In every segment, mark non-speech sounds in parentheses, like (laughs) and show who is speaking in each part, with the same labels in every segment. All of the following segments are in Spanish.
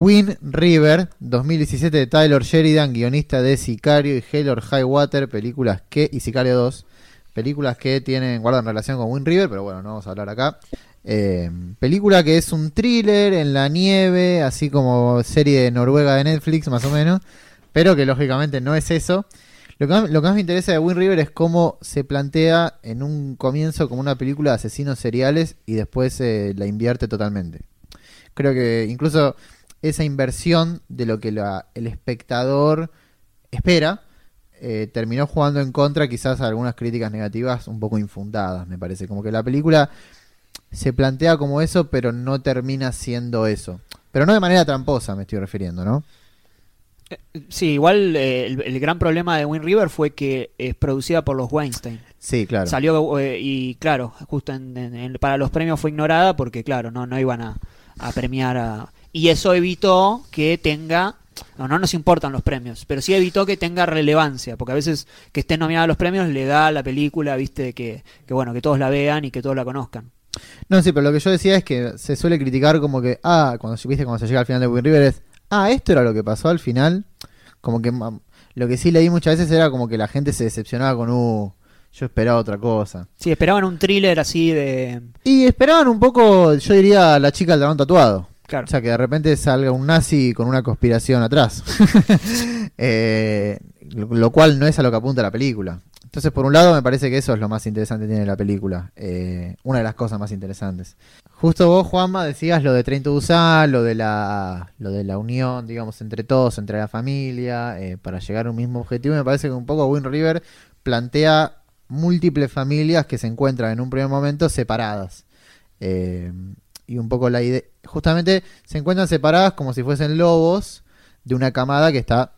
Speaker 1: Wind River 2017 de Tyler Sheridan, guionista de Sicario y Hell or High Water, películas que, y Sicario 2, películas que tienen, guardan relación con Wind River, pero bueno, no vamos a hablar acá. Eh, película que es un thriller en la nieve, así como serie de Noruega de Netflix, más o menos, pero que lógicamente no es eso. Lo que, más, lo que más me interesa de Wind River es cómo se plantea en un comienzo como una película de asesinos seriales y después eh, la invierte totalmente. Creo que incluso esa inversión de lo que la- el espectador espera eh, terminó jugando en contra quizás a algunas críticas negativas un poco infundadas, me parece. Como que la película se plantea como eso, pero no termina siendo eso. Pero no de manera tramposa, me estoy refiriendo, ¿no?
Speaker 2: Sí, igual eh, el, el gran problema de Wind River fue que es producida por los Weinstein.
Speaker 1: Sí, claro.
Speaker 2: Salió eh, y claro, justo en- en- en- para los premios fue ignorada porque claro, no, no iban a, a premiar a... Y eso evitó que tenga... No, no nos importan los premios, pero sí evitó que tenga relevancia, porque a veces que esté nominada a los premios le da a la película, viste, que, que bueno, que todos la vean y que todos la conozcan.
Speaker 1: No, sí, pero lo que yo decía es que se suele criticar como que, ah, cuando viste cuando se llega al final de Wind River es, ah, esto era lo que pasó al final. Como que lo que sí leí muchas veces era como que la gente se decepcionaba con, uh, yo esperaba otra cosa.
Speaker 2: Sí, esperaban un thriller así de...
Speaker 1: Y esperaban un poco, yo diría, la chica del dragón tatuado.
Speaker 2: Claro.
Speaker 1: O sea, que de repente salga un nazi con una conspiración atrás. (laughs) Eh, lo, cual no es a lo que apunta la película. Entonces, por un lado, me parece que eso es lo más interesante que tiene la película. Eh, una de las cosas más interesantes. Justo vos, Juanma, decías lo de Train to Busan, lo de la, lo de la unión, digamos, entre todos, entre la familia, eh, para llegar a un mismo objetivo. Y me parece que un poco Wind River plantea múltiples familias que se encuentran en un primer momento separadas. Eh, y un poco la idea. Justamente se encuentran separadas como si fuesen lobos de una camada que está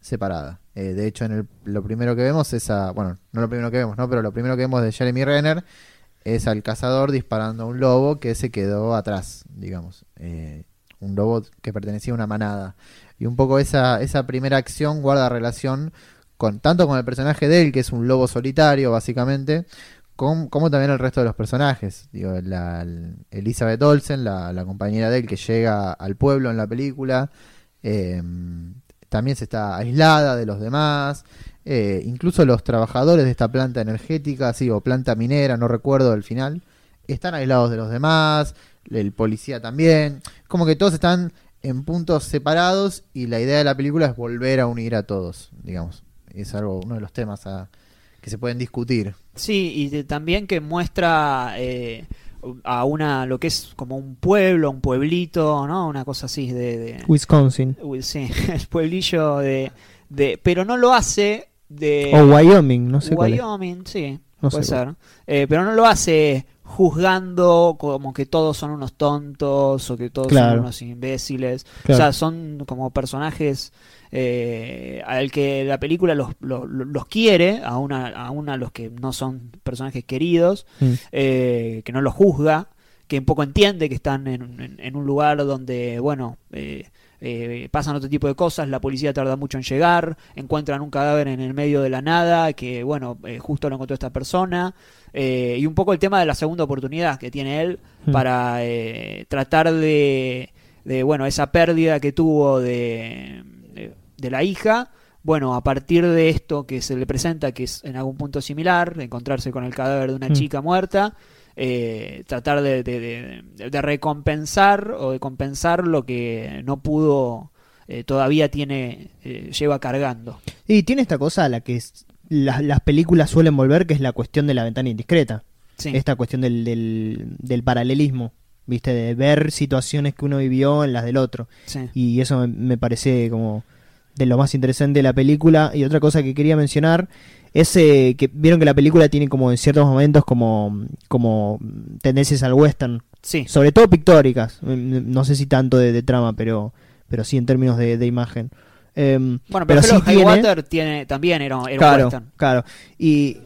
Speaker 1: separada. Eh, de hecho, en el- lo primero que vemos es a. Bueno, no lo primero que vemos, ¿no? Pero lo primero que vemos de Jeremy Renner es al cazador disparando a un lobo que se quedó atrás, digamos. Eh, un lobo que pertenecía a una manada. Y un poco esa, esa primera acción guarda relación con tanto con el personaje de él, que es un lobo solitario, básicamente, como también el resto de los personajes. Digo, la, el- Elizabeth Olsen, la, compañera de él que llega al pueblo en la película, eh, también se está aislada de los demás. eh, incluso los trabajadores de esta planta energética, sí, o planta minera, no recuerdo el final, están aislados de los demás. El policía también. Como que todos están en puntos separados y la idea de la película es volver a unir a todos, digamos. Es algo, uno de los temas a- que se pueden discutir.
Speaker 2: Sí, y de- también que muestra eh, a una, lo que es como un pueblo, un pueblito, ¿no? Una cosa así de... de-
Speaker 3: Wisconsin.
Speaker 2: Sí, (laughs) el pueblillo de, de... Pero no lo hace de...
Speaker 3: O Wyoming, no sé cuál es.
Speaker 2: Wyoming, sí,
Speaker 3: No
Speaker 2: puede
Speaker 3: sé
Speaker 2: ser. Eh, pero no lo hace juzgando como que todos son unos tontos o que todos son unos imbéciles.
Speaker 3: Claro.
Speaker 2: O sea, son como personajes eh, al que la película los, los, los quiere, aún a, aún a los que no son personajes queridos,
Speaker 3: Mm.
Speaker 2: eh, que no los juzga, que un poco entiende que están en, en- en un lugar donde, bueno, eh, eh, pasan otro tipo de cosas, la policía tarda mucho en llegar, encuentran un cadáver en el medio de la nada, que bueno, eh, justo lo encontró esta persona, eh, y un poco el tema de la segunda oportunidad que tiene él
Speaker 3: Mm.
Speaker 2: para eh, tratar de, de, bueno, esa pérdida que tuvo de, de, de la hija, bueno, a partir de esto que se le presenta, que es en algún punto similar, encontrarse con el cadáver de una
Speaker 3: Mm.
Speaker 2: chica muerta, eh, tratar de, de- de- de recompensar o de compensar lo que no pudo, eh, todavía tiene, eh, lleva cargando.
Speaker 3: Y tiene esta cosa a la que es- las, las películas suelen volver, que es la cuestión de la ventana indiscreta.
Speaker 2: Sí.
Speaker 3: Esta cuestión del, del, del paralelismo, ¿viste? De ver situaciones que uno vivió en las del otro.
Speaker 2: sí.
Speaker 3: Y eso me, me parece como de lo más interesante de la película. Y otra cosa que quería mencionar es eh, que vieron que la película tiene como en ciertos momentos como, como tendencias al western.
Speaker 2: Sí.
Speaker 3: Sobre todo pictóricas. Mm, No sé si tanto de, de trama, pero, pero sí en términos de, de imagen. Em,
Speaker 2: Bueno, pero,
Speaker 3: sí tiene-
Speaker 2: Water tiene, también era, era un
Speaker 3: claro,
Speaker 2: western.
Speaker 3: claro. Y,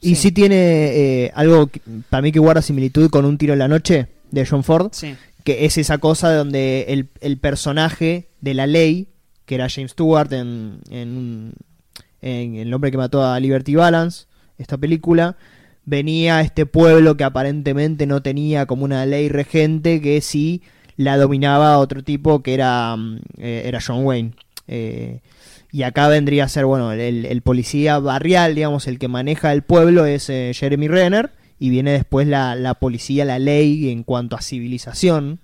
Speaker 3: y
Speaker 2: Sí.
Speaker 3: sí, tiene eh, algo que- para mí que guarda similitud con Un tiro en la noche de John Ford,
Speaker 2: Sí.
Speaker 3: que es esa cosa donde el, el personaje de la ley, que era James Stewart en, en, en El hombre que mató a Liberty Balance, esta película, venía este pueblo que aparentemente no tenía como una ley regente que sí la dominaba otro tipo que era, mm, eh, era John Wayne. Eh, y acá vendría a ser, bueno, el, el policía barrial, digamos, el que maneja el pueblo es eh, Jeremy Renner. Y viene después la, la policía, la ley en cuanto a civilización.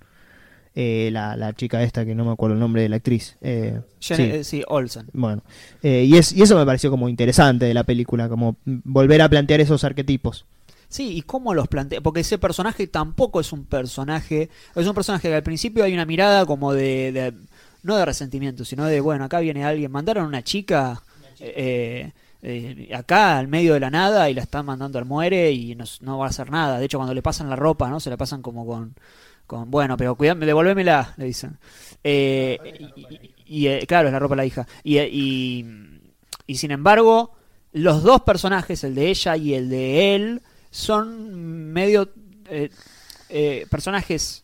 Speaker 3: Eh, la, la chica esta que no me acuerdo el nombre de la actriz. Eh,
Speaker 2: Jen-
Speaker 3: sí.
Speaker 2: eh, sí, Olsen.
Speaker 3: Bueno, eh, y, es, y eso me pareció como interesante de la película, como volver a plantear esos arquetipos.
Speaker 2: Sí, y cómo los plantea, porque ese personaje tampoco es un personaje, es un personaje que al principio hay una mirada como de, de- no de resentimiento, sino de, bueno, acá viene alguien, mandaron a una chica eh, eh, acá al medio de la nada y la están mandando al muere y no, no va a hacer nada. De hecho, cuando le pasan la ropa, ¿no? Se la pasan como con, bueno, pero cuidado, devolvémela, le dicen. Eh, y, y- eh, claro, es la ropa de la hija. Y, eh, y, y sin embargo, los dos personajes, el de ella y el de él, son medio eh, personajes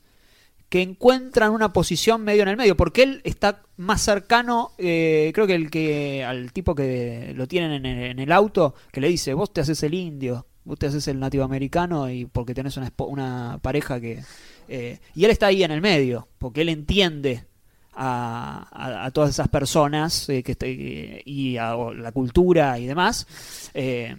Speaker 2: que encuentran una posición medio en el medio, porque él está más cercano, eh, creo que el que al tipo que lo tienen en el, en el auto, que le dice, vos te haces el indio, vos te haces el nativo americano y porque tenés una, una pareja que... eh, y él está ahí en el medio, porque él entiende a, a- todas esas personas eh, que y a la cultura y demás. eh,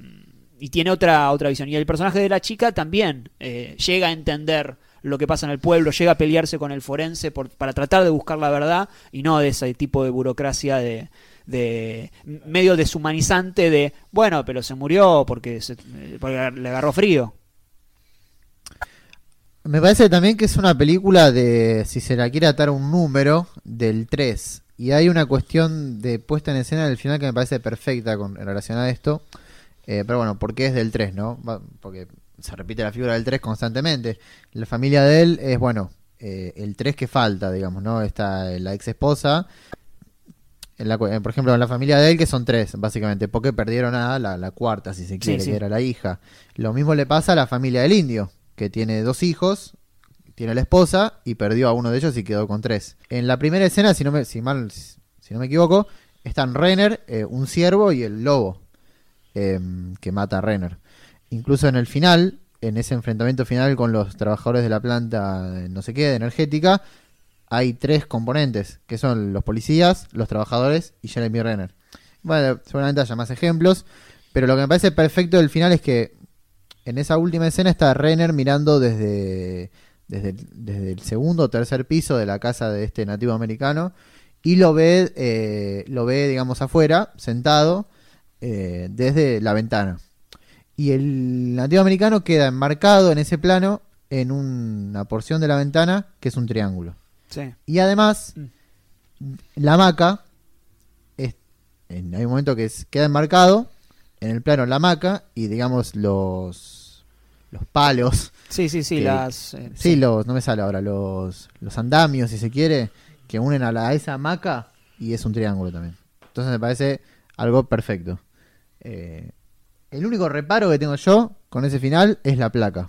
Speaker 2: y tiene otra, otra visión. Y el personaje de la chica también eh, llega a entender lo que pasa en el pueblo, llega a pelearse con el forense por- para tratar de buscar la verdad y no de ese tipo de burocracia de, de medio deshumanizante de, bueno, pero se murió porque, se- porque le agarró frío.
Speaker 1: Me parece también que es una película de, si se la quiere atar un número, del 3. Y hay una cuestión de puesta en escena del final que me parece perfecta con, en relación a esto. Eh, pero bueno, porque es del 3, ¿no? Porque se repite la figura del 3 constantemente. La familia de él es, bueno, eh, el 3 que falta, digamos, ¿no? Está la ex esposa. En la eh, por ejemplo, en la familia de él, que son tres, básicamente, porque perdieron a la, la cuarta, si se quiere,
Speaker 2: sí.
Speaker 1: que era la hija. Lo mismo le pasa a la familia del indio, que tiene dos hijos, tiene la esposa y perdió a uno de ellos y quedó con tres. En la primera escena, si no me, si mal, si no me equivoco, están Renner, eh, un ciervo y el lobo eh, que mata a Renner. Incluso en el final, en ese enfrentamiento final con los trabajadores de la planta, eh, no sé qué, de energética, hay tres componentes, que son los policías, los trabajadores y Jeremy Renner. Bueno, seguramente haya más ejemplos, pero lo que me parece perfecto del final es que en esa última escena está Renner mirando desde, desde, el- desde el segundo o tercer piso de la casa de este nativo americano y lo ve, eh, lo ve digamos, afuera, sentado, eh, desde la ventana. Y el nativo americano queda enmarcado en ese plano en una porción de la ventana que es un triángulo.
Speaker 2: Sí.
Speaker 1: Y además,
Speaker 2: Mm.
Speaker 1: la hamaca, es- en- hay un momento que es- queda enmarcado en el plano la hamaca y digamos los, los palos,
Speaker 2: Sí, sí, sí,
Speaker 1: Que-
Speaker 2: las... eh,
Speaker 1: sí, los, no me sale ahora, los, los andamios, si se quiere, que unen a, la, a esa hamaca y es un triángulo también. Entonces me parece algo perfecto. Eh, el único reparo que tengo yo con ese final es la placa,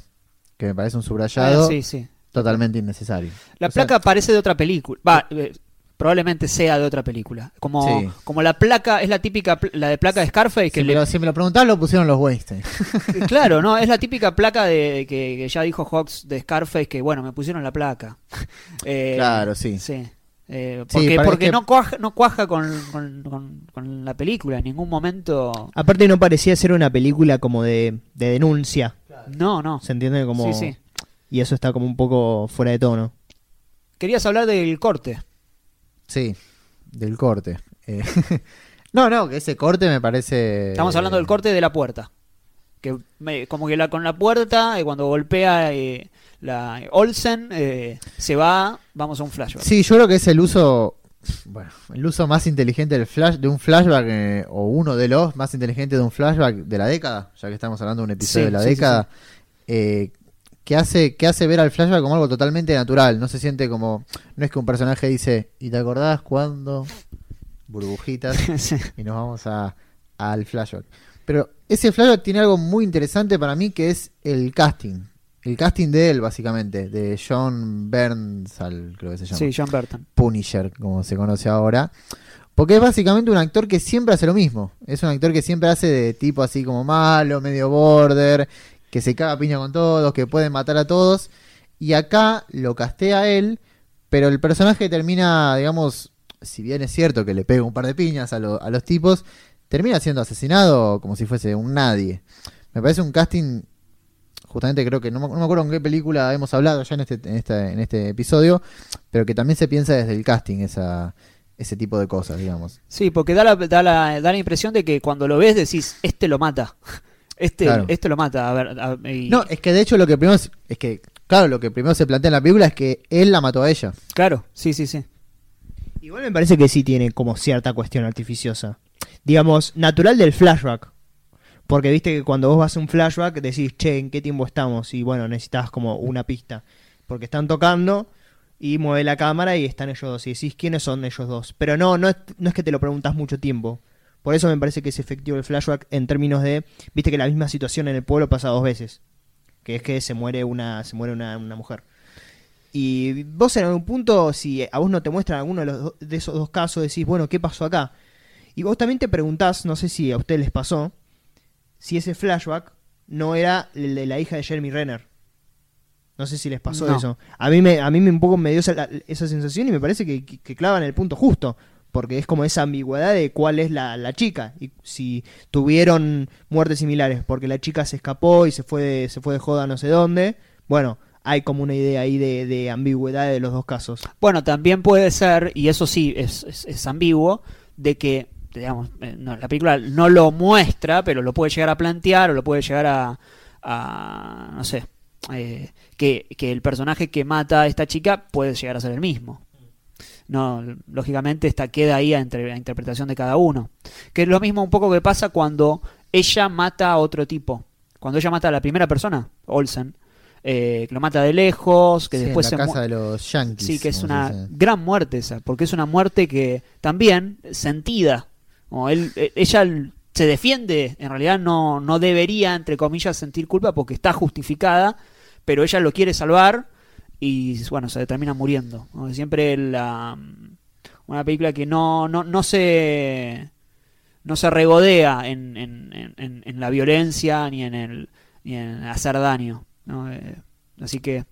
Speaker 1: que me parece un subrayado
Speaker 2: ah, sí, sí.
Speaker 1: totalmente innecesario.
Speaker 2: La
Speaker 1: O sea,
Speaker 2: placa parece de otra película. Va, eh, probablemente sea de otra película. Como,
Speaker 1: Sí.
Speaker 2: como la placa, es la típica, la de placa de Scarface, que
Speaker 1: si, me
Speaker 2: le-
Speaker 1: lo, si me lo preguntaban, lo pusieron los Weinstein. (laughs)
Speaker 2: claro, ¿no? Es la (laughs) típica placa de que, que ya dijo Hawks de Scarface, que bueno, me pusieron la placa. (laughs) Eh,
Speaker 1: Claro, sí.
Speaker 2: Sí. Eh, porque porque
Speaker 1: que-
Speaker 2: no cuaja, no cuaja con, con- con- con la película en ningún momento.
Speaker 3: Aparte no parecía ser una película como de, de denuncia,
Speaker 2: No, no.
Speaker 3: ¿se entiende? Como,
Speaker 2: Sí, sí.
Speaker 3: Y eso está como un poco fuera de tono.
Speaker 2: Querías hablar del corte.
Speaker 1: Sí, del corte. Eh, (laughs) no, no, que ese corte me parece.
Speaker 2: Estamos hablando del corte de la puerta. Que me- como que la, con la puerta, eh, cuando golpea eh, la Olsen, eh, se va, vamos a un flashback.
Speaker 1: Sí, yo creo que es el uso. Bueno, el uso más inteligente del flash, de un flashback, eh, o uno de los más inteligentes de un flashback de la década, ya que estamos hablando de un episodio
Speaker 2: Sí,
Speaker 1: de la
Speaker 2: sí, sí,
Speaker 1: década, eh, que, hace, que hace ver al flashback como algo totalmente natural. No se siente como. No es que un personaje dice, ¿y te acordás cuando? Burbujitas. (laughs)
Speaker 2: Sí.
Speaker 1: y nos vamos a, al flashback. Pero ese flashback tiene algo muy interesante para mí que es el casting. El casting de él, básicamente, de John Bernthal, creo que se llama.
Speaker 2: Sí, John Burton.
Speaker 1: Punisher, como se conoce ahora. Porque es básicamente un actor que siempre hace lo mismo. Es un actor que siempre hace de tipo así como malo, medio border, que se caga piña con todos, que puede matar a todos. Y acá lo castea él Pero el personaje termina, digamos, si bien es cierto que le pega un par de piñas a, lo- a los tipos, termina siendo asesinado como si fuese un nadie. Me parece un casting, justamente creo que, no me, no me acuerdo en qué película hemos hablado ya en este, en este, en este episodio, pero que también se piensa desde el casting esa, ese tipo de cosas, digamos.
Speaker 2: Sí, porque da la, da, la, da la impresión de que cuando lo ves decís, este lo mata. (laughs) Este,
Speaker 1: Claro.
Speaker 2: este lo mata. A ver, a- y-
Speaker 1: No, es que de hecho lo que primero es, es que, claro, lo que primero se plantea en la película es que él la mató a ella.
Speaker 2: Claro, sí, sí, sí.
Speaker 3: Igual me parece que sí tiene como cierta cuestión artificiosa. Digamos, natural del flashback. Porque viste que cuando vos vas a un flashback decís, che, ¿en qué tiempo estamos? Y bueno, necesitas como una pista. Porque están tocando y mueve la cámara y están ellos dos. Y decís, ¿quiénes son ellos dos? Pero no, no es, no es que te lo preguntas mucho tiempo. Por eso me parece que es efectivo el flashback en términos de, viste que la misma situación en el pueblo pasa dos veces. Que es que se muere una, se muere una, una mujer. Y vos en algún punto, si a vos no te muestran alguno de, los de esos dos casos, decís, bueno, ¿qué pasó acá? Y vos también te preguntás, no sé si a ustedes les pasó, si ese flashback no era el de la hija de Jeremy Renner. No sé si les pasó
Speaker 2: No.
Speaker 3: eso. A mí me, a mí me un poco me dio esa sensación y me parece que, que, que clavan el punto justo. Porque es como esa ambigüedad de cuál es la, la chica. Y si tuvieron muertes similares. Porque la chica se escapó y se fue de, se fue de joda no sé dónde. Bueno, hay como una idea ahí de, de ambigüedad de los dos casos.
Speaker 2: Bueno, también puede ser, y eso sí es, es- ambiguo, de que, digamos, eh, no, la película no lo muestra, pero lo puede llegar a plantear o lo puede llegar a, a, no sé, eh, que, que el personaje que mata a esta chica puede llegar a ser el mismo. No, lógicamente esta queda ahí a, entre- a interpretación de cada uno. Que es lo mismo un poco que pasa cuando ella mata a otro tipo. Cuando ella mata a la primera persona, Olsen, eh, que lo mata de lejos, que
Speaker 1: Sí, en
Speaker 2: después
Speaker 1: la
Speaker 2: se mu-
Speaker 1: casa de los yankees.
Speaker 2: Sí, que es una gran muerte esa, porque es una muerte que también sentida. Como él, eh, ella se defiende, en realidad no, no debería, entre comillas, sentir culpa porque está justificada, pero ella lo quiere salvar y bueno, se termina muriendo. Siempre la, una película que no, no, no se no se regodea en, en, en- en- en la violencia ni en el ni en hacer daño. ¿no? Eh, así que